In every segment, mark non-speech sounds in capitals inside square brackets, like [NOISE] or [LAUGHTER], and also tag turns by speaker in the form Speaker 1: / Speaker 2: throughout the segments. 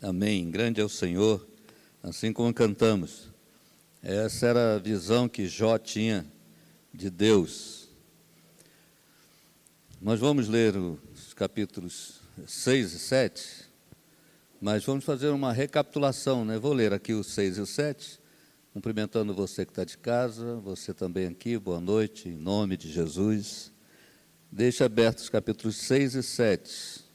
Speaker 1: Amém. Grande é o Senhor, assim como cantamos. Essa era a visão que Jó tinha de Deus. Nós vamos ler os capítulos 6 e 7, mas vamos fazer uma recapitulação, né? Vou ler aqui os 6 e o 7, cumprimentando você que está de casa, você também aqui, boa noite, em nome de Jesus. Deixe abertos os capítulos 6 e 7.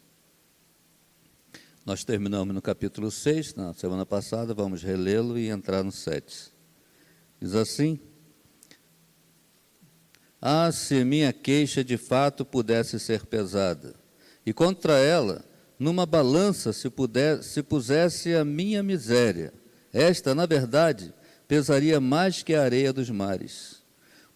Speaker 1: Nós terminamos no capítulo 6, na semana passada, vamos relê-lo e entrar no 7. Diz assim: Ah, se minha queixa de fato pudesse ser pesada, e contra ela, numa balança se, puder, se pusesse a minha miséria, esta, na verdade, pesaria mais que a areia dos mares.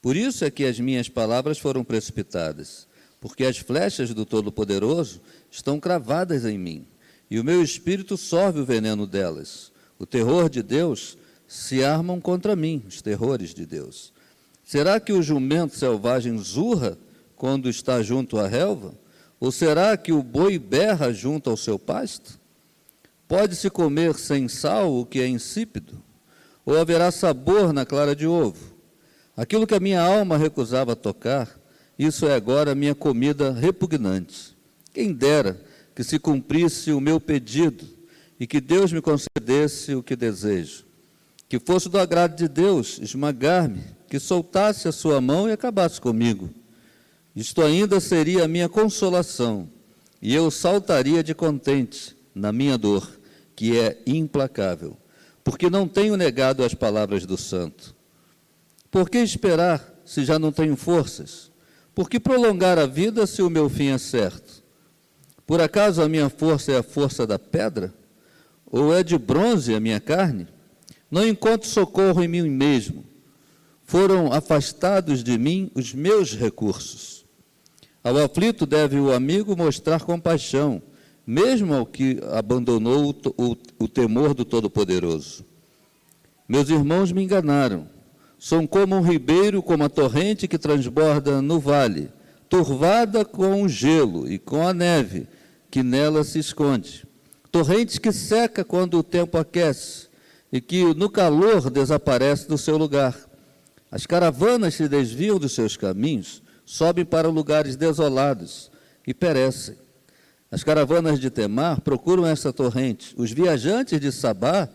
Speaker 1: Por isso é que as minhas palavras foram precipitadas, porque as flechas do Todo-Poderoso estão cravadas em mim e o meu espírito sorve o veneno delas. O terror de Deus se armam contra mim, os terrores de Deus. Será que o jumento selvagem zurra quando está junto à relva? Ou será que o boi berra junto ao seu pasto? Pode-se comer sem sal o que é insípido? Ou haverá sabor na clara de ovo? Aquilo que a minha alma recusava tocar, isso é agora minha comida repugnante. Quem dera que se cumprisse o meu pedido e que Deus me concedesse o que desejo. Que fosse do agrado de Deus esmagar-me, que soltasse a sua mão e acabasse comigo. Isto ainda seria a minha consolação, e eu saltaria de contente na minha dor, que é implacável, porque não tenho negado as palavras do santo. Por que esperar se já não tenho forças? Por que prolongar a vida se o meu fim é certo? Por acaso a minha força é a força da pedra? Ou é de bronze a minha carne? Não encontro socorro em mim mesmo. Foram afastados de mim os meus recursos. Ao aflito deve o amigo mostrar compaixão, mesmo ao que abandonou o, o, o temor do Todo-Poderoso. Meus irmãos me enganaram. São como um ribeiro, como a torrente que transborda no vale, turvada com o gelo e com a neve, que nela se esconde. Torrente que seca quando o tempo aquece e que no calor desaparece do seu lugar. As caravanas se desviam dos seus caminhos, sobem para lugares desolados e perecem. As caravanas de Temar procuram essa torrente. Os viajantes de Sabá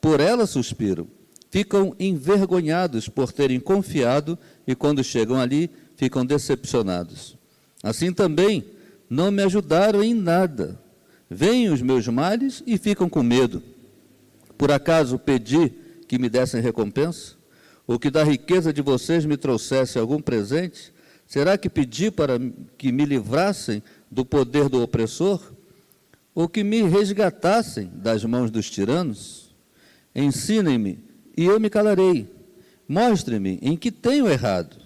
Speaker 1: por ela suspiram. Ficam envergonhados por terem confiado e, quando chegam ali, ficam decepcionados. Assim também, não me ajudaram em nada. Vêm os meus males e ficam com medo. Por acaso pedi que me dessem recompensa? Ou que da riqueza de vocês me trouxesse algum presente? Será que pedi para que me livrassem do poder do opressor? Ou que me resgatassem das mãos dos tiranos? Ensinem-me e eu me calarei. Mostre-me em que tenho errado.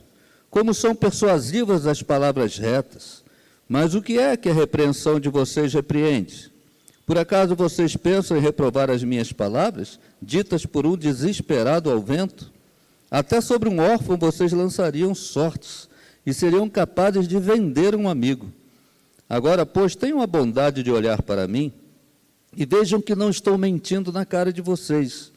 Speaker 1: Como são persuasivas as palavras retas. Mas o que é que a repreensão de vocês repreende? Por acaso vocês pensam em reprovar as minhas palavras, ditas por um desesperado ao vento? Até sobre um órfão vocês lançariam sortes e seriam capazes de vender um amigo. Agora, pois, tenham a bondade de olhar para mim e vejam que não estou mentindo na cara de vocês.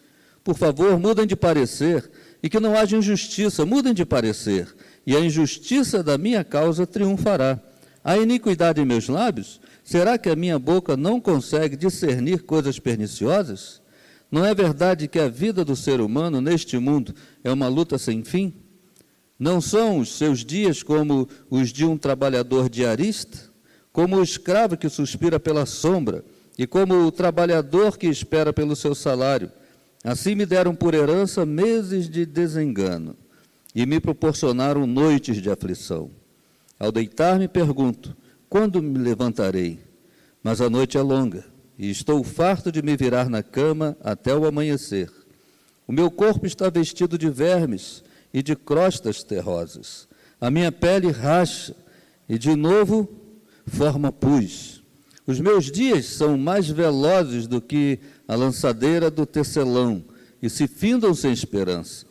Speaker 1: Por favor, mudem de parecer e que não haja injustiça, mudem de parecer, e a injustiça da minha causa triunfará. A iniquidade em meus lábios? Será que a minha boca não consegue discernir coisas perniciosas? Não é verdade que a vida do ser humano neste mundo é uma luta sem fim? Não são os seus dias como os de um trabalhador diarista? Como o escravo que suspira pela sombra e como o trabalhador que espera pelo seu salário? Assim me deram por herança meses de desengano e me proporcionaram noites de aflição. Ao deitar-me, pergunto: quando me levantarei? Mas a noite é longa e estou farto de me virar na cama até o amanhecer. O meu corpo está vestido de vermes e de crostas terrosas. A minha pele racha e de novo forma pus. Os meus dias são mais velozes do que a lançadeira do tecelão e se findam sem esperança.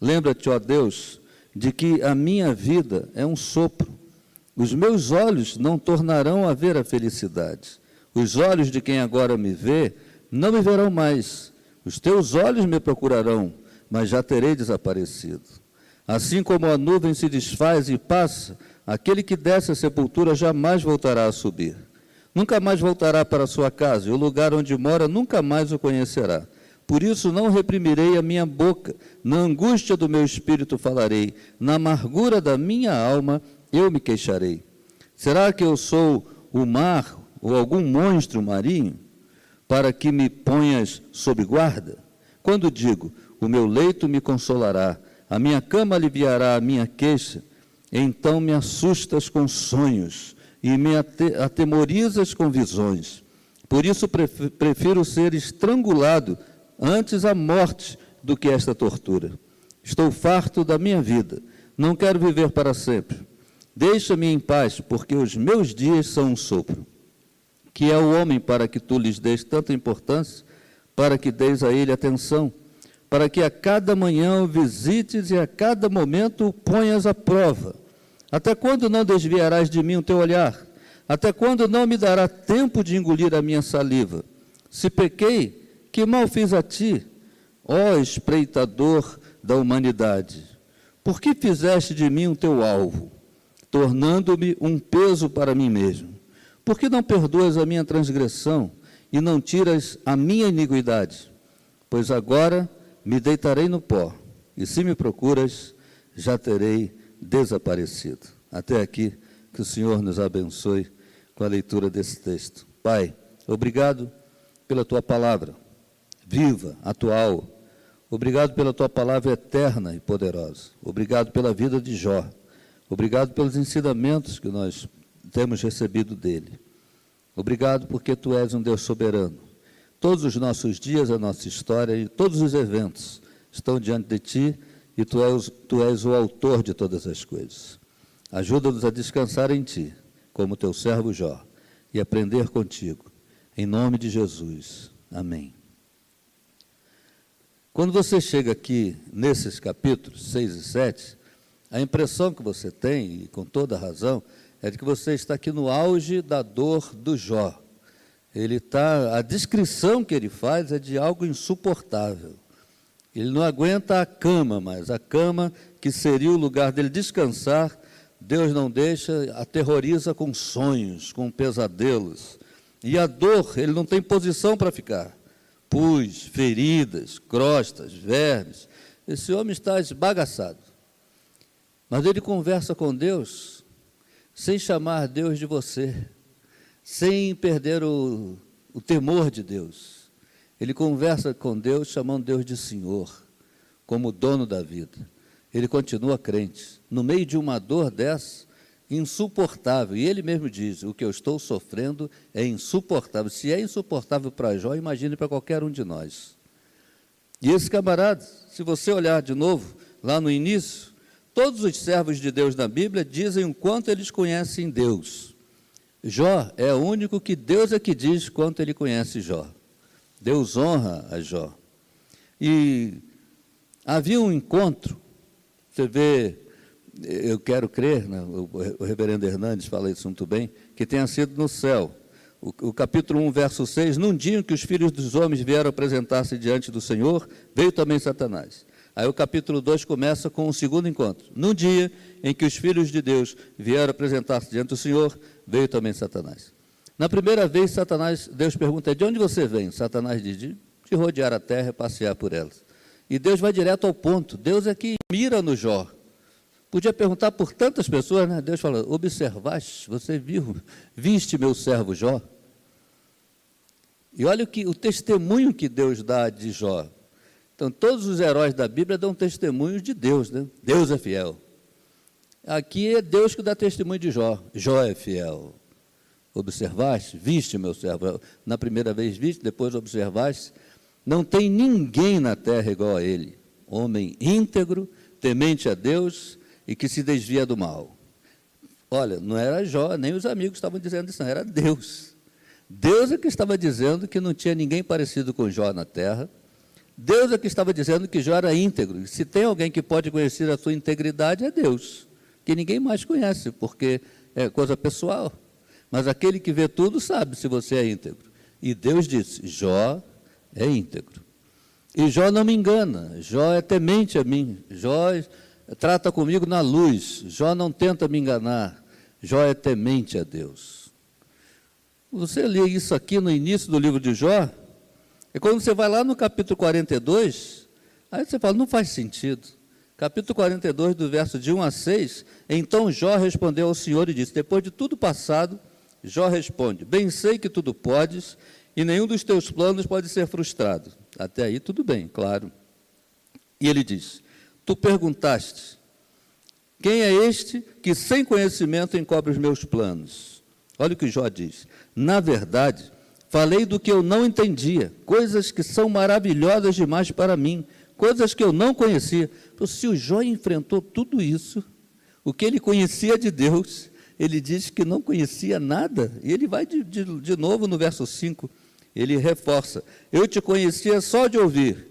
Speaker 1: Lembra-te, ó Deus, de que a minha vida é um sopro os meus olhos não tornarão a ver a felicidade. Os olhos de quem agora me vê não me verão mais. Os teus olhos me procurarão, mas já terei desaparecido. Assim como a nuvem se desfaz e passa, aquele que desce a sepultura jamais voltará a subir. Nunca mais voltará para sua casa, e o lugar onde mora nunca mais o conhecerá. Por isso não reprimirei a minha boca, na angústia do meu espírito falarei, na amargura da minha alma eu me queixarei. Será que eu sou o mar ou algum monstro marinho para que me ponhas sob guarda? Quando digo, o meu leito me consolará, a minha cama aliviará a minha queixa, então me assustas com sonhos e me atemorizas com visões. Por isso prefiro ser estrangulado antes a morte do que esta tortura. Estou farto da minha vida, não quero viver para sempre. Deixa-me em paz, porque os meus dias são um sopro. Que é o homem para que tu lhes des tanta importância, para que deis a ele atenção, para que a cada manhã o visites e a cada momento o ponhas à prova. Até quando não desviarás de mim o teu olhar? Até quando não me dará tempo de engolir a minha saliva? Se pequei, que mal fiz a ti, ó espreitador da humanidade? Por que fizeste de mim o teu alvo, tornando-me um peso para mim mesmo? Por que não perdoas a minha transgressão e não tiras a minha iniquidade? Pois agora me deitarei no pó, e se me procuras, já terei desaparecido. Até aqui, que o Senhor nos abençoe com a leitura desse texto. Pai, obrigado pela tua palavra viva, atual. Obrigado pela tua palavra eterna e poderosa. Obrigado pela vida de Jó. Obrigado pelos ensinamentos que nós temos recebido dele. Obrigado porque tu és um Deus soberano. Todos os nossos dias, a nossa história e todos os eventos estão diante de ti e tu és, tu és o autor de todas as coisas. Ajuda-nos a descansar em ti, como teu servo Jó, e aprender contigo. Em nome de Jesus. Amém. Quando você chega aqui nesses capítulos 6 e 7, a impressão que você tem, e com toda razão, é de que você está aqui no auge da dor do Jó. Ele está, a descrição que ele faz é de algo insuportável. Ele não aguenta a cama mais, a cama que seria o lugar dele descansar, Deus não deixa, aterroriza com sonhos, com pesadelos. E a dor, ele não tem posição para ficar pus, feridas, crostas, vermes. Esse homem está esbagaçado. Mas ele conversa com Deus sem chamar Deus de você, sem perder o, o temor de Deus. Ele conversa com Deus chamando Deus de Senhor, como dono da vida. Ele continua crente. No meio de uma dor dessa, insuportável. E ele mesmo diz: o que eu estou sofrendo é insuportável. Se é insuportável para Jó, imagine para qualquer um de nós. E esse camarada, se você olhar de novo, lá no início, todos os servos de Deus na Bíblia dizem o quanto eles conhecem Deus. Jó é o único que Deus é que diz quanto ele conhece Jó. Deus honra a Jó. E havia um encontro, você vê eu quero crer, né, o, reverendo Hernandes fala isso muito bem, que tenha sido no céu. O, o, capítulo 1, verso 6, num dia em que os filhos dos homens vieram apresentar-se diante do Senhor, veio também Satanás. Aí o capítulo 2 começa com o segundo encontro. Num dia em que os filhos de Deus vieram apresentar-se diante do Senhor, veio também Satanás. Na primeira vez, Satanás, Deus pergunta, de onde você vem? Satanás diz, de, de rodear a terra e passear por ela. E Deus vai direto ao ponto. Deus é que mira no Jó. Podia perguntar por tantas pessoas, né? Deus fala: observaste, você viu, viste meu servo Jó? E olha o, que, o testemunho que Deus dá de Jó. Então, todos os heróis da Bíblia dão testemunho de Deus, né? Deus é fiel. Aqui é Deus que dá testemunho de Jó. Jó é fiel. Observaste, viste meu servo. Na primeira vez viste, depois observaste. Não tem ninguém na terra igual a ele. Homem íntegro, temente a Deus e que se desvia do mal. Olha, não era Jó, nem os amigos estavam dizendo isso, não, era Deus. Deus é que estava dizendo que não tinha ninguém parecido com Jó na terra. Deus é que estava dizendo que Jó era íntegro. Se tem alguém que pode conhecer a sua integridade, é Deus, que ninguém mais conhece, porque é coisa pessoal. Mas aquele que vê tudo sabe se você é íntegro. E Deus disse: Jó é íntegro. E Jó não me engana, Jó é temente a mim, Jó trata comigo na luz, Jó não tenta me enganar, Jó é temente a Deus. Você lê isso aqui no início do livro de Jó, e quando você vai lá no capítulo 42, aí você fala, não faz sentido. Capítulo 42, do verso de 1 a 6, então Jó respondeu ao Senhor e disse, depois de tudo passado, Jó responde, bem sei que tudo podes, e nenhum dos teus planos pode ser frustrado. Até aí tudo bem, claro. E ele diz, tu perguntaste, quem é este que sem conhecimento encobre os meus planos? Olha o que Jó diz. Na verdade, falei do que eu não entendia, coisas que são maravilhosas demais para mim, coisas que eu não conhecia. Se o Jó enfrentou tudo isso, o que ele conhecia de Deus, ele diz que não conhecia nada. E ele vai de, de, de novo no verso 5, ele reforça: Eu te conhecia só de ouvir,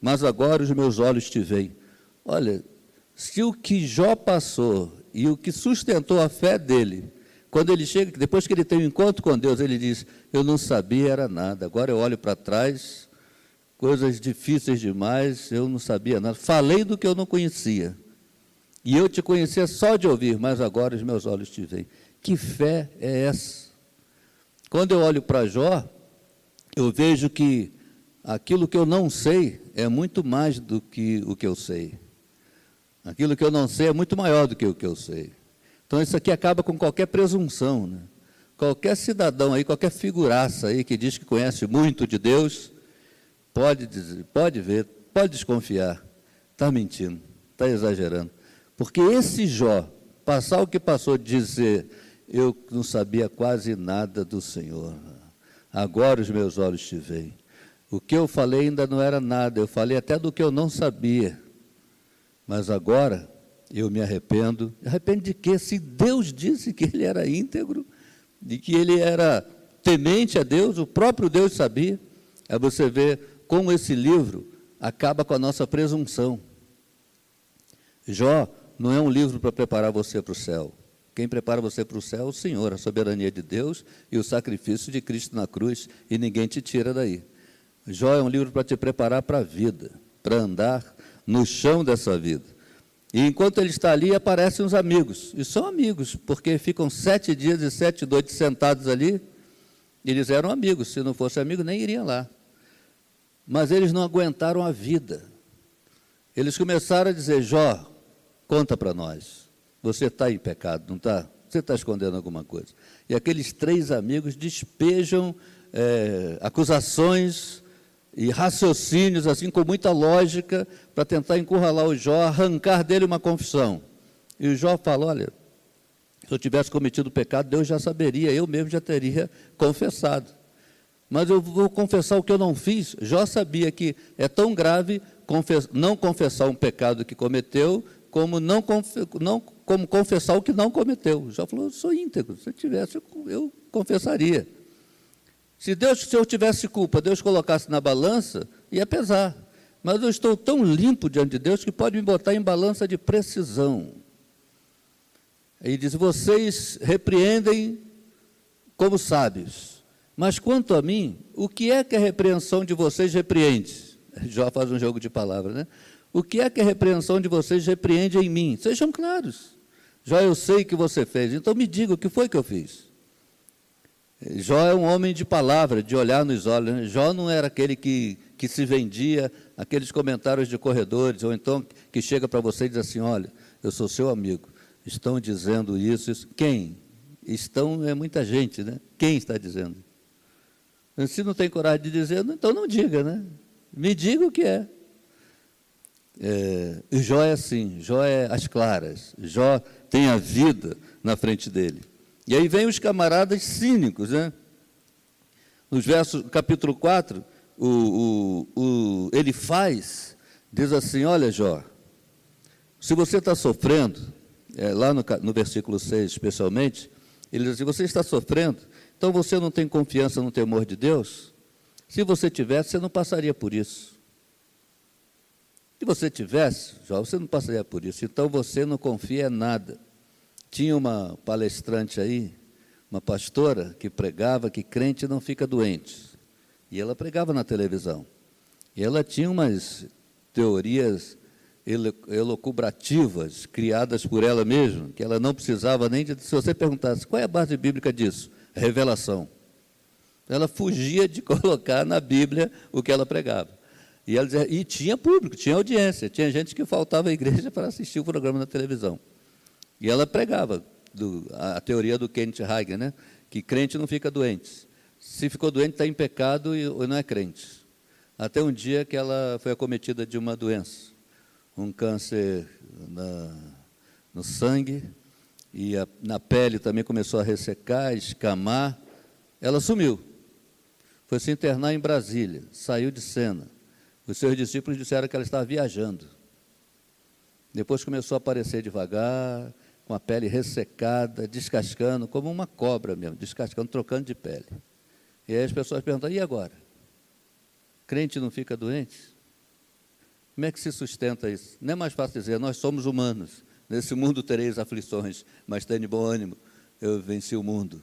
Speaker 1: mas agora os meus olhos te veem. Olha, se o que Jó passou e o que sustentou a fé dele, quando ele chega, depois que ele tem um encontro com Deus, ele diz: Eu não sabia era nada, agora eu olho para trás, coisas difíceis demais, eu não sabia nada. Falei do que eu não conhecia. E eu te conhecia só de ouvir, mas agora os meus olhos te veem. Que fé é essa? Quando eu olho para Jó, eu vejo que aquilo que eu não sei é muito mais do que o que eu sei. Aquilo que eu não sei é muito maior do que o que eu sei. Então isso aqui acaba com qualquer presunção. Né? Qualquer cidadão aí, qualquer figuraça aí que diz que conhece muito de Deus, pode dizer, pode ver, pode desconfiar. Está mentindo, está exagerando. Porque esse Jó, passar o que passou, dizer, eu não sabia quase nada do Senhor. Agora os meus olhos te veem. O que eu falei ainda não era nada, eu falei até do que eu não sabia. Mas agora eu me arrependo. Arrependo de quê? Se Deus disse que ele era íntegro, de que ele era temente a Deus, o próprio Deus sabia. Aí você vê como esse livro acaba com a nossa presunção. Jó não é um livro para preparar você para o céu. Quem prepara você para o céu é o Senhor, a soberania de Deus e o sacrifício de Cristo na cruz, e ninguém te tira daí. Jó é um livro para te preparar para a vida, para andar no chão dessa vida. E enquanto ele está ali, aparecem os amigos. E são amigos, porque ficam sete dias e sete noites sentados ali. Eles eram amigos, se não fosse amigo, nem iriam lá. Mas eles não aguentaram a vida. Eles começaram a dizer: Jó, conta para nós. Você está em pecado, não está? Você está escondendo alguma coisa. E aqueles três amigos despejam é, acusações e raciocínios, assim, com muita lógica, para tentar encurralar o Jó, arrancar dele uma confissão. E o Jó fala: Olha, se eu tivesse cometido pecado, Deus já saberia, eu mesmo já teria confessado. Mas eu vou confessar o que eu não fiz. Jó sabia que é tão grave não confessar um pecado que cometeu, como não, não como confessar o que não cometeu. Jó falou: Eu sou íntegro, se eu tivesse, eu confessaria. Se Deus, se eu tivesse culpa, Deus colocasse na balança, ia pesar. Mas eu estou tão limpo diante de Deus que pode me botar em balança de precisão. Ele diz: vocês repreendem como sábios. Mas quanto a mim, o que é que a repreensão de vocês repreende? [LAUGHS] Jó faz um jogo de palavras, né? O que é que a repreensão de vocês repreende em mim? Sejam claros. Já eu sei que você fez, então me diga o que foi que eu fiz. Jó é um homem de palavra, de olhar nos olhos. Né? Jó não era aquele que, que se vendia, aqueles comentários de corredores, ou então que chega para você e diz assim: Olha, eu sou seu amigo, estão dizendo isso, isso. Quem? Estão é muita gente, né? Quem está dizendo? Se não tem coragem de dizer, então não diga, né? Me diga o que é. é Jó é assim, Jó é as claras, Jó tem a vida na frente dele. E aí vem os camaradas cínicos, né? Nos versos, capítulo 4, o, o, o, ele faz, diz assim: Olha, Jó, se você está sofrendo, é, lá no, no versículo 6 especialmente, ele diz assim: Você está sofrendo, então você não tem confiança no temor de Deus? Se você tivesse, você não passaria por isso. Se você tivesse, Jó, você não passaria por isso. Então você não confia em nada. Tinha uma palestrante aí, uma pastora, que pregava que crente não fica doente. E ela pregava na televisão. E ela tinha umas teorias elocubrativas criadas por ela mesma, que ela não precisava nem de. Se você perguntasse qual é a base bíblica disso, revelação. Ela fugia de [LAUGHS] colocar na Bíblia o que ela pregava. E, ela dizia, e tinha público, tinha audiência, tinha gente que faltava à igreja [LAUGHS] para assistir o programa na televisão. E ela pregava do, a, a, teoria do Kenneth Hagen, né? que crente não fica doente. Se ficou doente, está em pecado e, não é crente. Até um dia que ela foi acometida de uma doença um câncer na, no sangue, e a, na pele também começou a ressecar, escamar. Ela sumiu. Foi se internar em Brasília, saiu de cena. Os seus discípulos disseram que ela estava viajando. Depois começou a aparecer devagar, com a pele ressecada, descascando, como uma cobra mesmo, descascando, trocando de pele. E aí as pessoas perguntam: e agora? Crente não fica doente? Como é que se sustenta isso? Não é mais fácil dizer, nós somos humanos, nesse mundo tereis aflições, mas tenha bom ânimo, eu venci o mundo.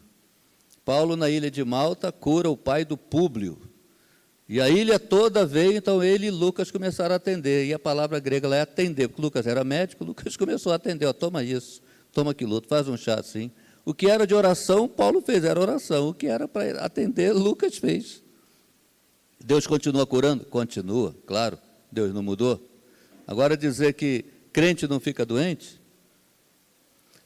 Speaker 1: Paulo, na ilha de Malta, cura o pai do Públio. E a ilha toda veio, então ele e Lucas começaram a atender. E a palavra grega lá é atender, porque Lucas era médico, [LAUGHS] Lucas começou a atender, ó, toma isso, toma aquilo outro, faz um chá assim. O que era de oração, Paulo fez, era oração. O que era para atender, Lucas fez. Deus continua curando? Continua, claro. Deus não mudou. Agora dizer que crente não fica doente,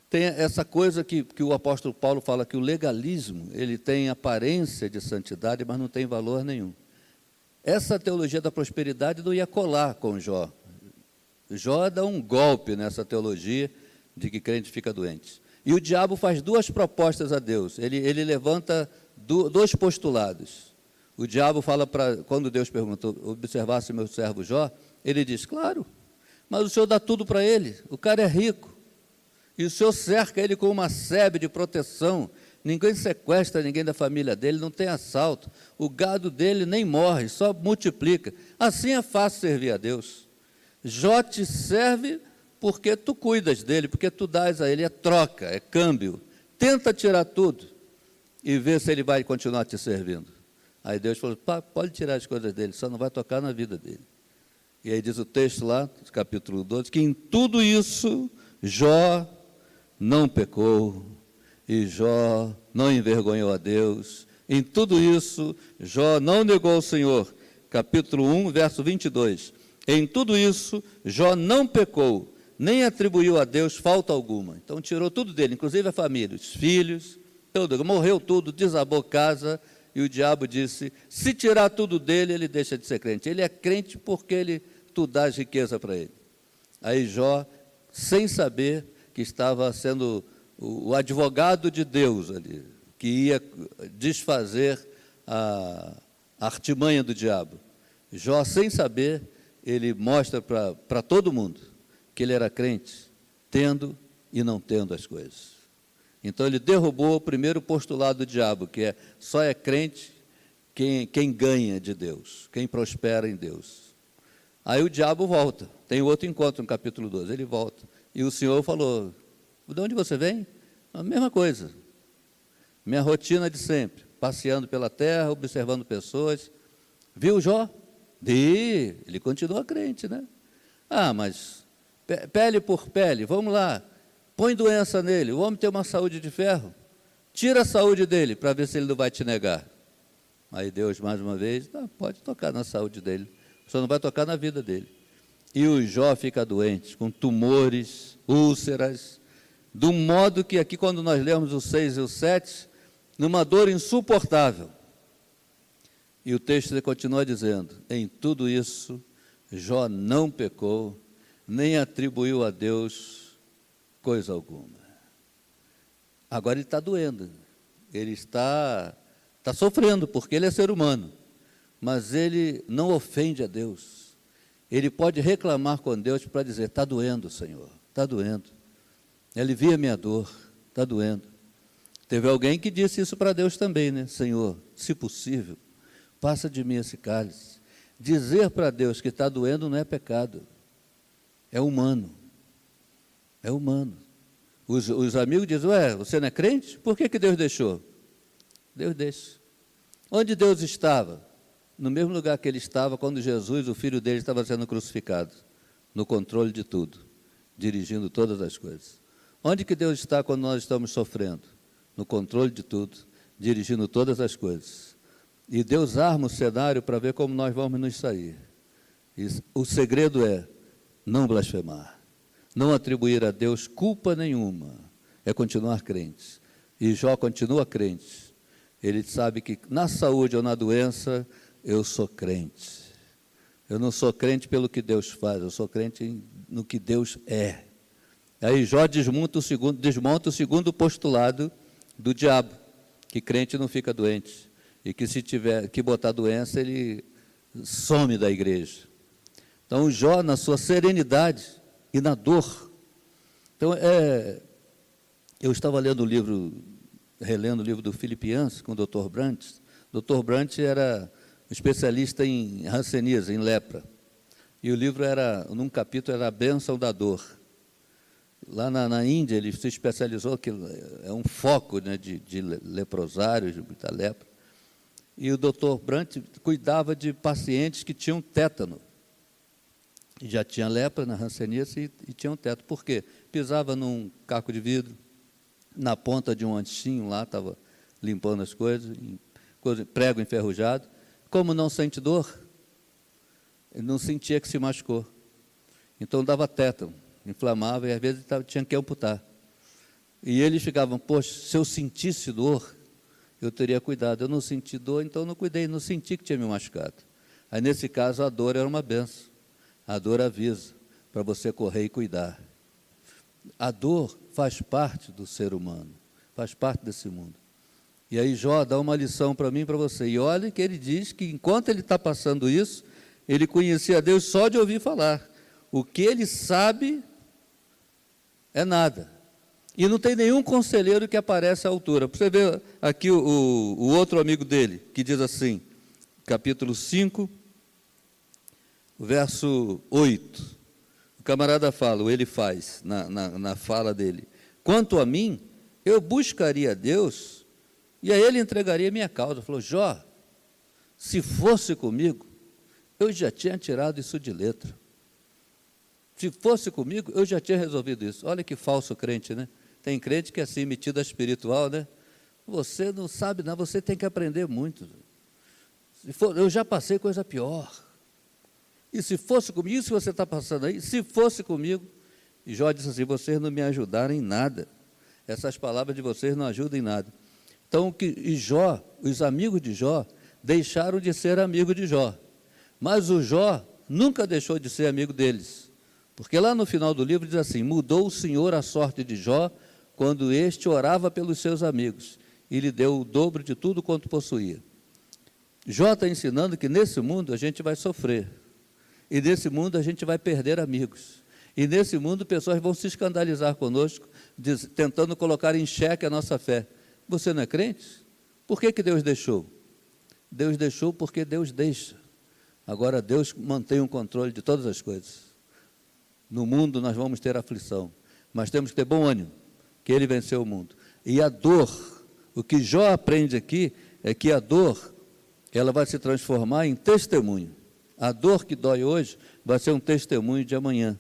Speaker 1: tem essa coisa que, que o apóstolo Paulo fala que o legalismo, ele tem aparência de santidade, mas não tem valor nenhum. Essa teologia da prosperidade não ia colar com Jó. Jó dá um golpe nessa teologia de que crente fica doente. E o diabo faz duas propostas a Deus. Ele, ele levanta do, dois postulados. O diabo fala para, quando Deus perguntou, observasse meu servo Jó, ele diz, claro, mas o Senhor dá tudo para ele, o cara é rico, e o Senhor cerca ele com uma sebe de proteção, ninguém sequestra ninguém da família dele, não tem assalto, o gado dele nem morre, só multiplica. Assim é fácil servir a Deus. Jó te serve porque tu cuidas dele, porque tu dás a ele, é troca, é câmbio. Tenta tirar tudo e ver se ele vai continuar te servindo. Aí Deus falou: pode tirar as coisas dele, só não vai tocar na vida dele. E aí diz o texto lá, capítulo 12, que em tudo isso Jó não pecou, e Jó não envergonhou a Deus. Em tudo isso, Jó não negou o Senhor. Capítulo 1, verso 22. Em tudo isso, Jó não pecou, nem atribuiu a Deus falta alguma. Então tirou tudo dele, inclusive a família, os filhos, tudo, morreu tudo, desabou casa, e o diabo disse: se tirar tudo dele, ele deixa de ser crente. Ele é crente porque ele, tu dás riqueza para ele. Aí Jó, sem saber que estava sendo o, o advogado de Deus ali, que ia desfazer a, a artimanha do diabo. Jó, sem saber, ele mostra para todo mundo que ele era crente, tendo e não tendo as coisas. Então ele derrubou o primeiro postulado do diabo, que é só é crente quem, quem ganha de Deus, quem prospera em Deus. Aí o diabo volta. Tem outro encontro no capítulo 12. Ele volta. E o Senhor falou: De onde você vem? A mesma coisa. Minha rotina de sempre. Passeando pela terra, observando pessoas. Viu Jó? De, ele continua crente, né? Ah, mas pele por pele, vamos lá põe doença nele, o homem tem uma saúde de ferro, tira a saúde dele para ver se ele não vai te negar. Aí Deus, mais uma vez, ah, pode tocar na saúde dele, só não vai tocar na vida dele. E o Jó fica doente, com tumores, úlceras, do modo que aqui, quando nós lemos o 6 e o 7, numa dor insuportável. E o texto continua dizendo: em tudo isso, Jó não pecou, nem atribuiu a Deus coisa alguma. Agora ele está doendo, ele está, está sofrendo, porque ele é ser humano, mas ele não ofende a Deus. Ele pode reclamar com Deus para dizer: está doendo, Senhor, está doendo. Alivia minha dor, está doendo. Teve alguém que disse isso para Deus também, né? Senhor, se possível, passa de mim esse cálice. Dizer para Deus que está doendo não é pecado, é humano. É humano. Os, os amigos dizem, ué, você não é crente? Por que, que Deus deixou? Deus deixa. Onde Deus estava? no mesmo lugar que ele estava quando Jesus, o filho dele, estava sendo crucificado, no controle de tudo, dirigindo todas as coisas. Onde que Deus está quando nós estamos sofrendo? No controle de tudo, dirigindo todas as coisas. E Deus arma o cenário para ver como nós vamos nos sair. E o segredo é não blasfemar, não atribuir a Deus culpa nenhuma, é continuar crente. E Jó continua crente. Ele sabe que na saúde ou na doença, eu sou crente. Eu não sou crente pelo que Deus faz, eu sou crente no que Deus é. Aí Jó desmonta o segundo, desmonta o segundo postulado do diabo, que crente não fica doente. E que se tiver que botar doença, ele some da igreja. Então, Jó, na sua serenidade e na dor. Então, é, eu estava lendo o livro, relendo o livro do Filipians com o Dr. Brandt. O Dr. Brandt era especialista em ranceníase, em lepra. E o livro era, num capítulo, era a bênção da dor. Lá na, na Índia, ele se especializou, que é um foco né, de, de leprosários, de muita lepra. E o doutor Brandt cuidava de pacientes que tinham tétano. Já tinha lepra na ranceníase e, e tinham tétano. Por quê? Pisava num caco de vidro, na ponta de um anchinho lá, estava limpando as coisas, prego enferrujado. Como não sente dor, ele não sentia que se machucou. Então dava tétano, inflamava e às vezes tinha que amputar. E eles ficavam, poxa, se eu sentisse dor, eu teria cuidado. Eu não senti dor, então não cuidei, não senti que tinha me machucado. Aí nesse caso a dor era uma benção. A dor avisa para você correr e cuidar. A dor faz parte do ser humano, faz parte desse mundo. E aí Jó dá uma lição para mim e para você. E olha que ele diz que enquanto ele está passando isso, ele conhecia Deus só de ouvir falar. O que ele sabe é nada. E não tem nenhum conselheiro que aparece à altura. Você vê aqui o, o, o outro amigo dele, que diz assim, capítulo 5, verso 8 camarada fala, ou ele faz, na, na, na fala dele: Quanto a mim, eu buscaria Deus e a ele entregaria minha causa. Falou: Jó, se fosse comigo, eu já tinha tirado isso de letra. Se fosse comigo, eu já tinha resolvido isso. Olha que falso crente, né? Tem crente que é assim, metido a espiritual, né? Você não sabe, não, você tem que aprender muito. For, eu já passei coisa pior. E se fosse comigo, isso que você está passando aí, se fosse comigo, e Jó disse assim: vocês não me ajudaram em nada. Essas palavras de vocês não ajudam em nada. Então, que, e Jó, os amigos de Jó, deixaram de ser amigos de Jó. Mas o Jó nunca deixou de ser amigo deles. Porque lá no final do livro diz assim: Mudou o Senhor a sorte de Jó quando este orava pelos seus amigos e lhe deu o dobro de tudo quanto possuía. Jó está ensinando que nesse mundo a gente vai sofrer, e nesse mundo a gente vai perder amigos. E nesse mundo pessoas vão se escandalizar conosco, diz, tentando colocar em xeque a nossa fé. Você não é crente? Por que, que Deus deixou? Deus deixou porque Deus deixa. Agora Deus mantém o controle de todas as coisas. No mundo nós vamos ter aflição, mas temos que ter bom ânimo, que Ele venceu o mundo. E a dor, o que Jó aprende aqui é que a dor, ela vai se transformar em testemunho. A dor que dói hoje vai ser um testemunho de amanhã.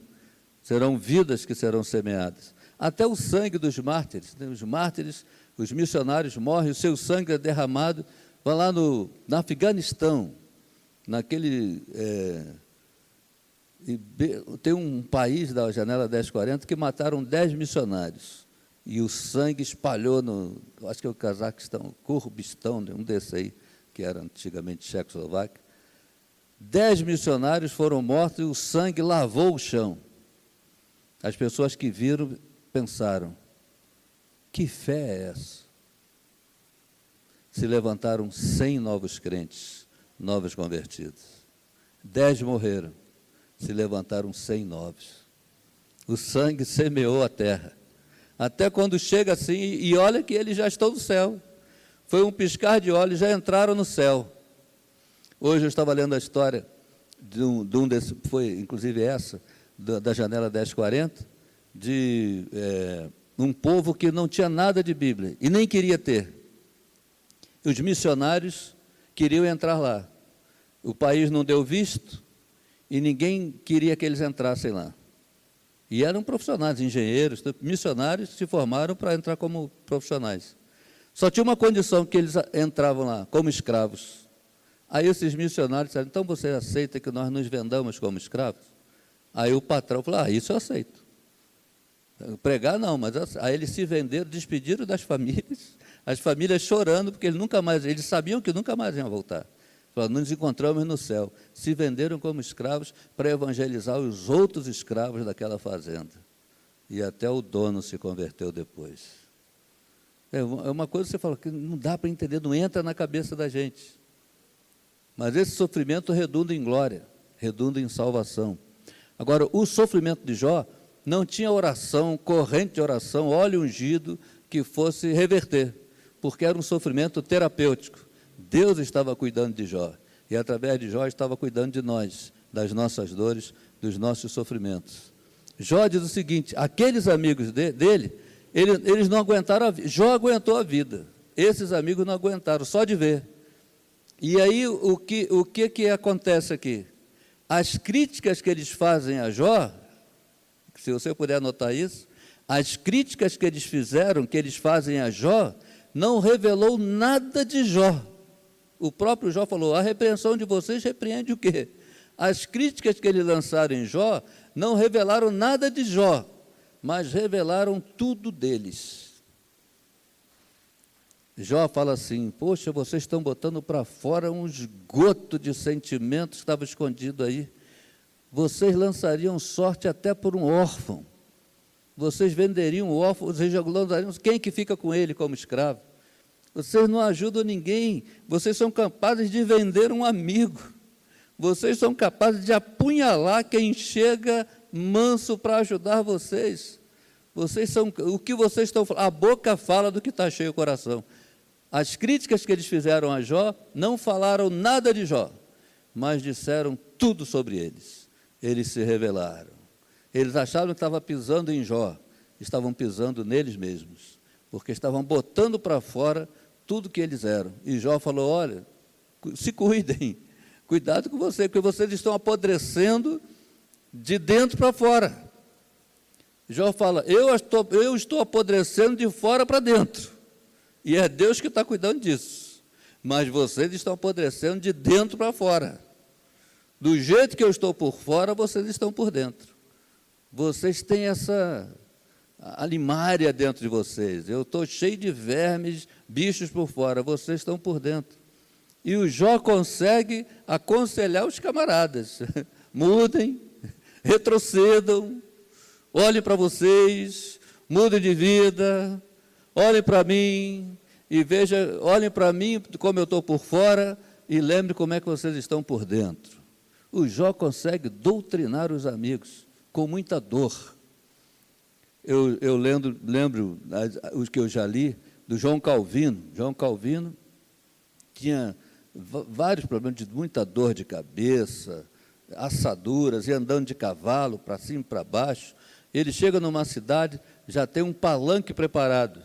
Speaker 1: Serão vidas que serão semeadas. Até o sangue dos mártires. Né? Os mártires, os missionários morrem, o seu sangue é derramado. Vai lá no, no Afeganistão, naquele. É, tem um país da janela 1040 que mataram 10 missionários. E o sangue espalhou no. Acho que é o Cazaquistão, Kurbistão, né? um desses aí, que era antigamente Tchecoslováquia Dez missionários foram mortos e o sangue lavou o chão. As pessoas que viram pensaram: que fé é essa? Se levantaram cem novos crentes, novos convertidos. Dez morreram, se levantaram cem novos. O sangue semeou a terra. Até quando chega assim, e olha que eles já estão no céu. Foi um piscar de olhos, já entraram no céu. Hoje eu estava lendo a história de um, de um desse, foi inclusive essa, da, da janela 1040, de é, um povo que não tinha nada de Bíblia e nem queria ter. Os missionários queriam entrar lá. o país não deu visto e ninguém queria que eles entrassem lá. E eram profissionais, engenheiros, missionários se formaram para entrar como profissionais. Só tinha uma condição que eles entravam lá, como escravos. Aí esses missionários disseram, então você aceita que nós nos vendamos como escravos? Aí o patrão falou, ah, isso eu aceito. Pregar não, mas aí eles se venderam, despediram das famílias, as famílias chorando, porque eles nunca mais, eles sabiam que nunca mais iam voltar. Falaram, nos encontramos no céu. Se venderam como escravos para evangelizar os outros escravos daquela fazenda. E até o dono se converteu depois. É uma é coisa que você fala que não dá para entender, não entra na cabeça da gente. Mas esse sofrimento redunda em glória, redunda em salvação. Agora, o sofrimento de Jó não tinha oração, corrente de oração, óleo ungido que fosse reverter, porque era um sofrimento terapêutico. Deus estava cuidando de Jó, e através de Jó estava cuidando de nós, das nossas dores, dos nossos sofrimentos. Jó diz o seguinte: aqueles amigos de, dele, ele, eles não aguentaram a vida. Jó aguentou a vida. Esses amigos não aguentaram, só de ver. E aí o que, o que, que acontece aqui? As críticas que eles fazem a Jó se você puder anotar isso, as críticas que eles fizeram, que eles fazem a Jó, não revelou nada de Jó. O próprio Jó falou: a repreensão de vocês repreende o quê? As críticas que eles lançaram em Jó não revelaram nada de Jó, mas revelaram tudo deles. Jó fala assim: Poxa, vocês estão botando para fora um esgoto de sentimentos que estava escondido aí vocês lançariam sorte até por um órfão. Vocês venderiam o órfão, vocês lançariam quem que fica com ele como escravo. Vocês não ajudam ninguém, vocês são capazes de vender um amigo. Vocês são capazes de apunhalar quem chega manso para ajudar vocês. Vocês são o que vocês estão falando, a boca fala do que está cheio o coração. As críticas que eles fizeram a Jó não falaram nada de Jó, mas disseram tudo sobre eles eles se revelaram. Eles acharam que estavam pisando em Jó, estavam pisando neles mesmos, porque estavam botando para fora tudo que eles eram. E Jó falou: Olha, se cuidem, [LAUGHS] cuidado com você, porque vocês estão apodrecendo de dentro para fora. Jó fala: eu estou, eu estou apodrecendo de fora para dentro, e é Deus que está cuidando disso, mas vocês estão apodrecendo de dentro para fora. Do jeito que eu estou por fora, vocês estão por dentro. Vocês têm essa alimária dentro de vocês. Eu estou cheio de vermes, bichos por fora, vocês estão por dentro. E o Jó consegue aconselhar os camaradas: [LAUGHS] mudem, [LAUGHS] retrocedam, olhem para vocês, mudem de vida, olhem para mim e veja, olhem para mim como eu estou por fora e lembre como é que vocês estão por dentro. O Jó consegue doutrinar os amigos com muita dor. Eu, eu lembro, lembro os que eu já li, do João Calvino. João Calvino tinha vários problemas de muita dor de cabeça, assaduras, e andando de cavalo para cima e para baixo. Ele chega numa cidade, já tem um palanque preparado.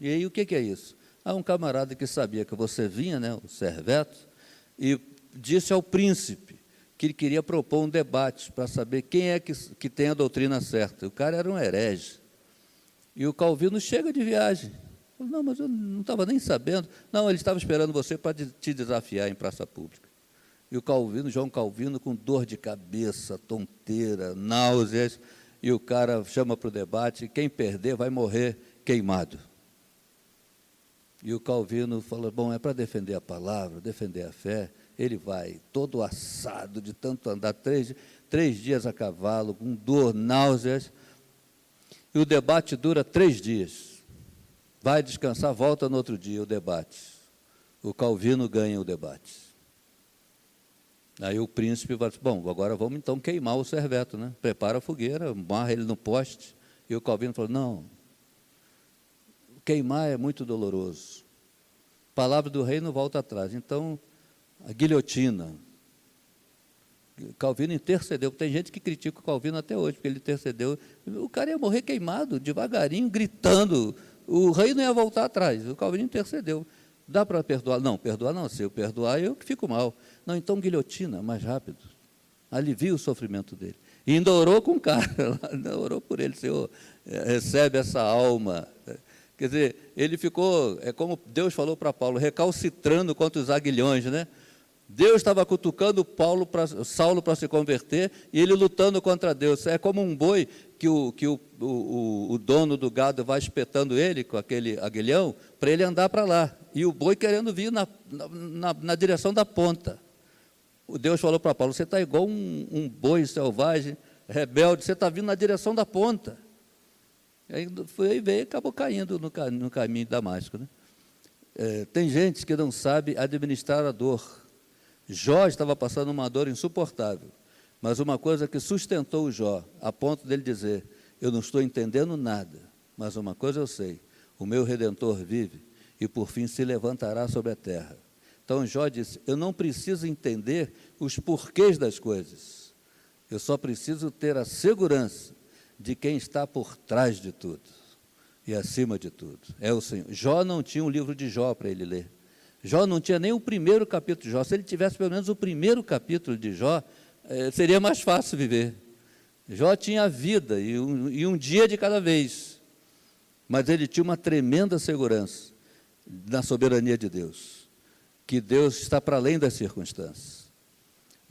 Speaker 1: E aí o que, que é isso? Há um camarada que sabia que você vinha, né, o serveto, e disse ao príncipe, que ele queria propor um debate para saber quem é que, que tem a doutrina certa. O cara era um herege. E o Calvino chega de viagem. Não, mas eu não estava nem sabendo. Não, ele estava esperando você para te desafiar em praça pública. E o Calvino, João Calvino, com dor de cabeça, tonteira, náuseas, e o cara chama para o debate, quem perder vai morrer queimado. E o Calvino fala, bom, é para defender a palavra, defender a fé, ele vai todo assado de tanto andar, três, três dias a cavalo, com dor, náuseas, e o debate dura três dias. Vai descansar, volta no outro dia o debate. O Calvino ganha o debate. Aí o príncipe vai bom, agora vamos então queimar o serveto, né? Prepara a fogueira, marra ele no poste. E o Calvino falou, não, queimar é muito doloroso. Palavra do rei não volta atrás. Então, a guilhotina. Calvino intercedeu. Tem gente que critica o Calvino até hoje, porque ele intercedeu. O cara ia morrer queimado, devagarinho, gritando. O rei não ia voltar atrás. O Calvino intercedeu. Dá para perdoar? Não, perdoar não. Se eu perdoar, eu que fico mal. Não, então guilhotina, mais rápido. Alivia o sofrimento dele. E ainda orou com o cara, [LAUGHS] ainda orou por ele, Senhor, é, recebe essa alma. Quer dizer, ele ficou, é como Deus falou para Paulo, recalcitrando contra os aguilhões, né? Deus estava cutucando Paulo pra, Saulo para se converter e ele lutando contra Deus. É como um boi que o, que o, o, o dono do gado vai espetando ele com aquele aguilhão para ele andar para lá. E o boi querendo vir na, na, na direção da ponta. O Deus falou para Paulo: você está igual um, um, boi selvagem, rebelde, você está vindo na direção da ponta. Aí foi veio e acabou caindo no, no caminho de Damasco. Né? É, tem gente que não sabe administrar a dor Jó estava passando uma dor insuportável, mas uma coisa que sustentou o Jó, a ponto dele dizer: Eu não estou entendendo nada, mas uma coisa eu sei: o meu redentor vive e por fim se levantará sobre a terra. Então Jó disse: Eu não preciso entender os porquês das coisas, eu só preciso ter a segurança de quem está por trás de tudo e acima de tudo. É o Senhor. Jó não tinha um livro de Jó para ele ler. Jó não tinha nem o primeiro capítulo de Jó. Se ele tivesse pelo menos o primeiro capítulo de Jó, eh, seria mais fácil viver. Jó tinha a vida e um, e um dia de cada vez. Mas ele tinha uma tremenda segurança na soberania de Deus, que Deus está para além das circunstâncias.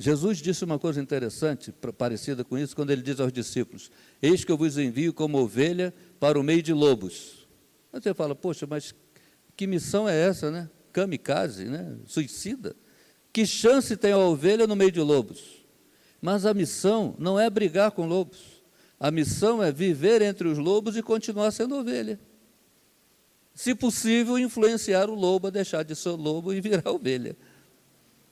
Speaker 1: Jesus disse uma coisa interessante, parecida com isso, quando ele diz aos discípulos: Eis que eu vos envio como ovelha para o meio de lobos. Aí você fala, poxa, mas que missão é essa, né? kamikaze, né? suicida. Que chance tem a ovelha no meio de lobos? Mas a missão não é brigar com lobos. A missão é viver entre os lobos e continuar sendo ovelha. Se possível, influenciar o lobo a deixar de ser lobo e virar [LAUGHS] ovelha.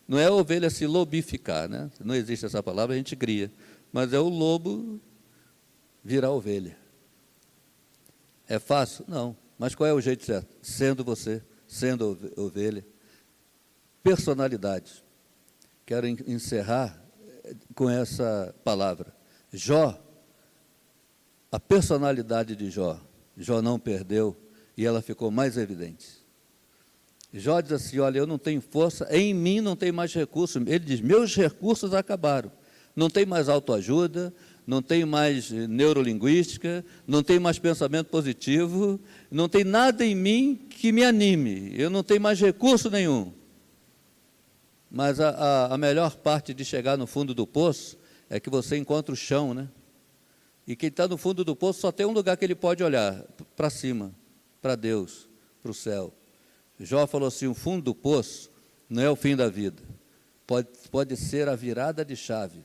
Speaker 1: Não é a ovelha se lobificar, né? Não existe essa palavra, a gente cria. Mas é o lobo virar ovelha. É fácil? Não. Mas qual é o jeito certo? Sendo você sendo ovelha. Personalidade. Quero encerrar eh, com essa palavra. Jó, a personalidade de Jó, Jó não perdeu e ela ficou mais evidente. Jó diz assim: Olha, eu não tenho força, em mim não tem mais recursos. Ele diz: Meus recursos acabaram. Não tem mais autoajuda, não tenho mais neurolinguística, não tenho mais pensamento positivo, não tem nada em mim que me anime, eu não tenho mais recurso nenhum. Mas a, a, a melhor parte de chegar no fundo do poço é que você encontra o chão, né? E quem está no fundo do poço só tem um lugar que ele pode olhar, para cima, para Deus, para o céu. Jó falou assim: o fundo do poço não é o fim da vida, pode, pode ser a virada de chave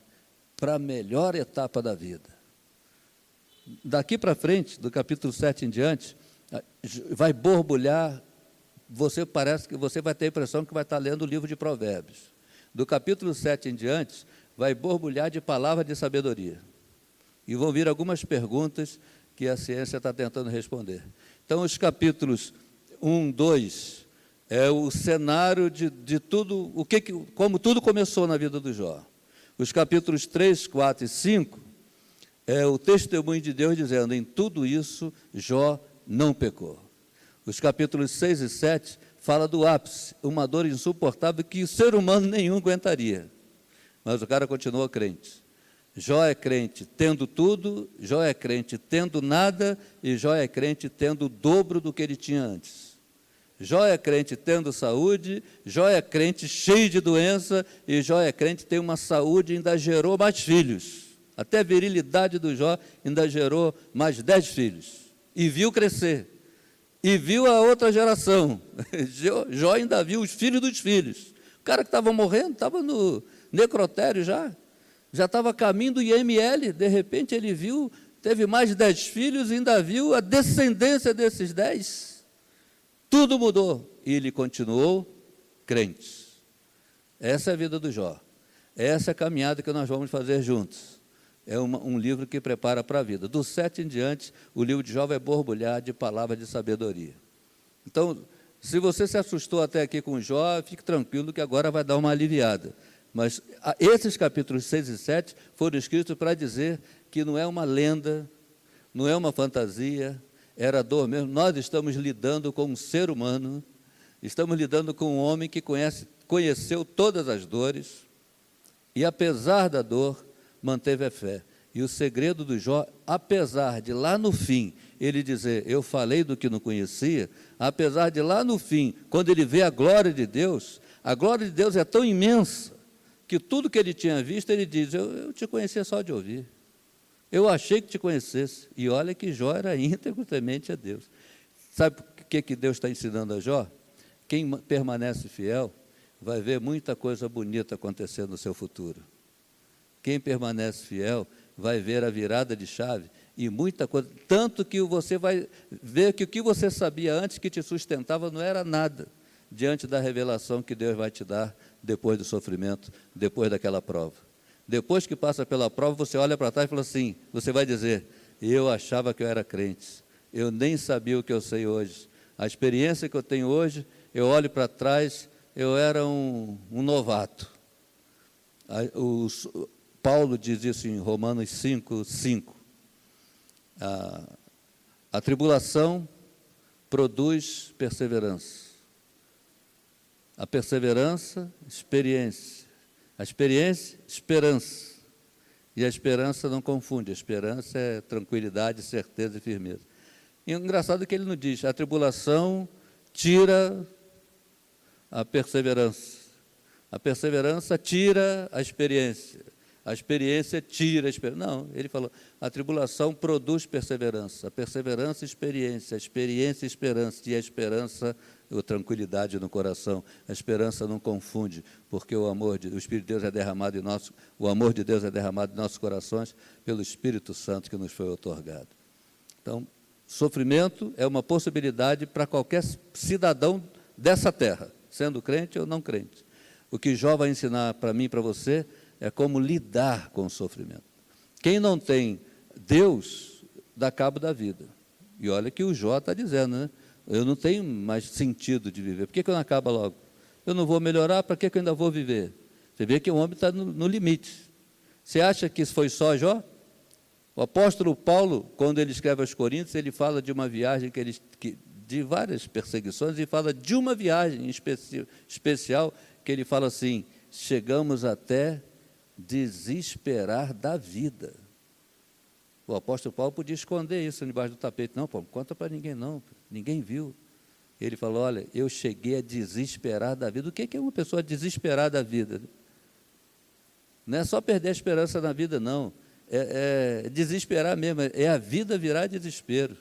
Speaker 1: para a melhor etapa da vida. Daqui para frente, do capítulo 7 em diante, vai borbulhar, você parece que você vai ter a impressão que vai estar lendo o livro de Provérbios. Do capítulo 7 em diante, vai borbulhar de palavra de sabedoria. E vão vir algumas perguntas que a ciência está tentando responder. Então, os capítulos 1, 2, é o cenário de, de tudo, o que, como tudo começou na vida do Jó. Os capítulos 3, 4 e 5 é o testemunho de Deus dizendo: em tudo isso Jó não pecou. Os capítulos 6 e 7 fala do ápice, uma dor insuportável que ser humano nenhum aguentaria. Mas o cara continuou crente. Jó é crente tendo tudo, Jó é crente tendo nada, e Jó é crente tendo o dobro do que ele tinha antes. Jó é crente tendo saúde, Jó é crente cheio de doença, e Jó é crente tem uma saúde e ainda gerou mais filhos. Até a virilidade do Jó ainda gerou mais dez filhos. E viu crescer. E viu a outra geração. [LAUGHS] Jó ainda viu os filhos dos filhos. O cara que estava morrendo, estava no necrotério já. Já estava caminho do IML. De repente ele viu, teve mais de dez filhos e ainda viu a descendência desses dez. Tudo mudou e ele continuou crente. Essa é a vida do Jó. Essa é a caminhada que nós vamos fazer juntos. É uma, um livro que prepara para a vida. Do sete em diante, o livro de Jó vai borbulhar de palavras de sabedoria. Então, se você se assustou até aqui com Jó, fique tranquilo que agora vai dar uma aliviada. Mas a, esses capítulos 6 e 7 foram escritos para dizer que não é uma lenda, não é uma fantasia, era dor mesmo. Nós estamos lidando com um ser humano Estamos lidando com um homem que conhece, conheceu todas as dores e, apesar da dor, manteve a fé. E o segredo do Jó, apesar de lá no fim ele dizer, eu falei do que não conhecia, apesar de lá no fim, quando ele vê a glória de Deus, a glória de Deus é tão imensa que tudo que ele tinha visto, ele diz: Eu, eu te conhecia só de ouvir. Eu achei que te conhecesse. E olha que Jó era íntegro temente a Deus. Sabe o que, que Deus está ensinando a Jó? Quem permanece fiel vai ver muita coisa bonita acontecer no seu futuro. Quem permanece fiel vai ver a virada de chave e muita coisa. Tanto que você vai ver que o que você sabia antes que te sustentava não era nada diante da revelação que Deus vai te dar depois do sofrimento, depois daquela prova. Depois que passa pela prova, você olha para trás e fala assim: você vai dizer, eu achava que eu era crente, eu nem sabia o que eu sei hoje. A experiência que eu tenho hoje, eu olho para trás, eu era um, um novato. O, Paulo diz isso em Romanos 5, 5. A, a tribulação produz perseverança. A perseverança, experiência. A experiência, esperança. E a esperança não confunde. A esperança é tranquilidade, certeza e firmeza. E o engraçado é que ele não diz: a tribulação tira a perseverança. A perseverança tira a experiência. A experiência tira a experiência. Não, ele falou: a tribulação produz perseverança, a perseverança, experiência, a experiência, esperança, e a esperança, a tranquilidade no coração. A esperança não confunde, porque o amor de o Espírito de Deus é derramado em nosso, o amor de Deus é derramado em nossos corações pelo Espírito Santo que nos foi otorgado. Então, sofrimento é uma possibilidade para qualquer cidadão dessa terra, sendo crente ou não crente. O que Jó vai ensinar para mim para você é como lidar com o sofrimento. Quem não tem Deus, dá cabo da vida. E olha que o Jó está dizendo, né? Eu não tenho mais sentido de viver. Por que, que eu não acaba logo? Eu não vou melhorar, para que, que eu ainda vou viver? Você vê que o homem está no, no limite. Você acha que isso foi só Jó? O apóstolo Paulo, quando ele escreve aos Coríntios, ele fala de uma viagem que ele, que, de várias perseguições, e fala de uma viagem especi, especial, que ele fala assim: chegamos até desesperar da vida. O apóstolo Paulo podia esconder isso debaixo do tapete. Não, Paulo, conta para ninguém não, ninguém viu. Ele falou, olha, eu cheguei a desesperar da vida. O que é uma pessoa desesperar da vida? Não é só perder a esperança na vida, não. É, é desesperar mesmo, é a vida virar desespero.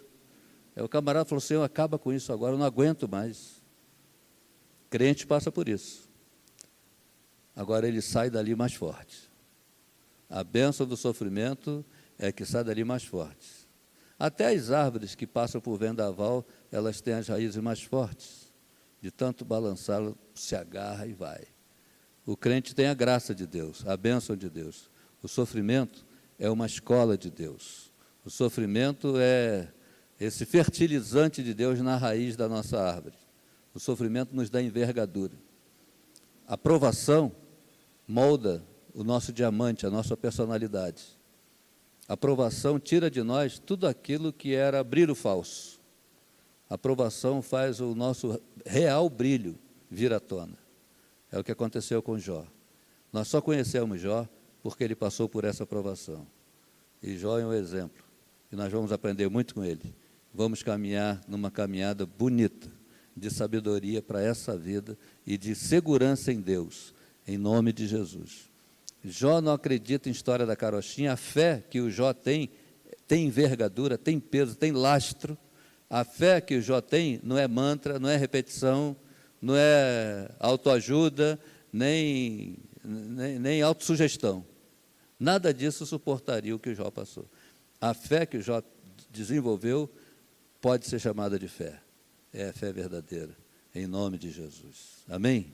Speaker 1: É, o camarada falou, Senhor, acaba com isso agora, eu não aguento mais. Crente passa por isso. Agora ele sai dali mais forte. A bênção do sofrimento é que sai dali mais forte. Até as árvores que passam por vendaval, elas têm as raízes mais fortes. De tanto balançá-la, se agarra e vai. O crente tem a graça de Deus, a bênção de Deus. O sofrimento é uma escola de Deus. O sofrimento é esse fertilizante de Deus na raiz da nossa árvore. O sofrimento nos dá envergadura. A provação molda o nosso diamante, a nossa personalidade. A aprovação tira de nós tudo aquilo que era brilho falso. A aprovação faz o nosso real brilho vir à tona. É o que aconteceu com Jó. Nós só conhecemos Jó porque ele passou por essa aprovação. E Jó é um exemplo. E nós vamos aprender muito com ele. Vamos caminhar numa caminhada bonita de sabedoria para essa vida e de segurança em Deus em nome de Jesus. Jó não acredita em história da carochinha, a fé que o Jó tem, tem envergadura, tem peso, tem lastro. A fé que o Jó tem não é mantra, não é repetição, não é autoajuda, nem, nem, nem autossugestão. Nada disso suportaria o que o Jó passou. A fé que o Jó desenvolveu pode ser chamada de fé. É a fé verdadeira, em nome de Jesus. Amém?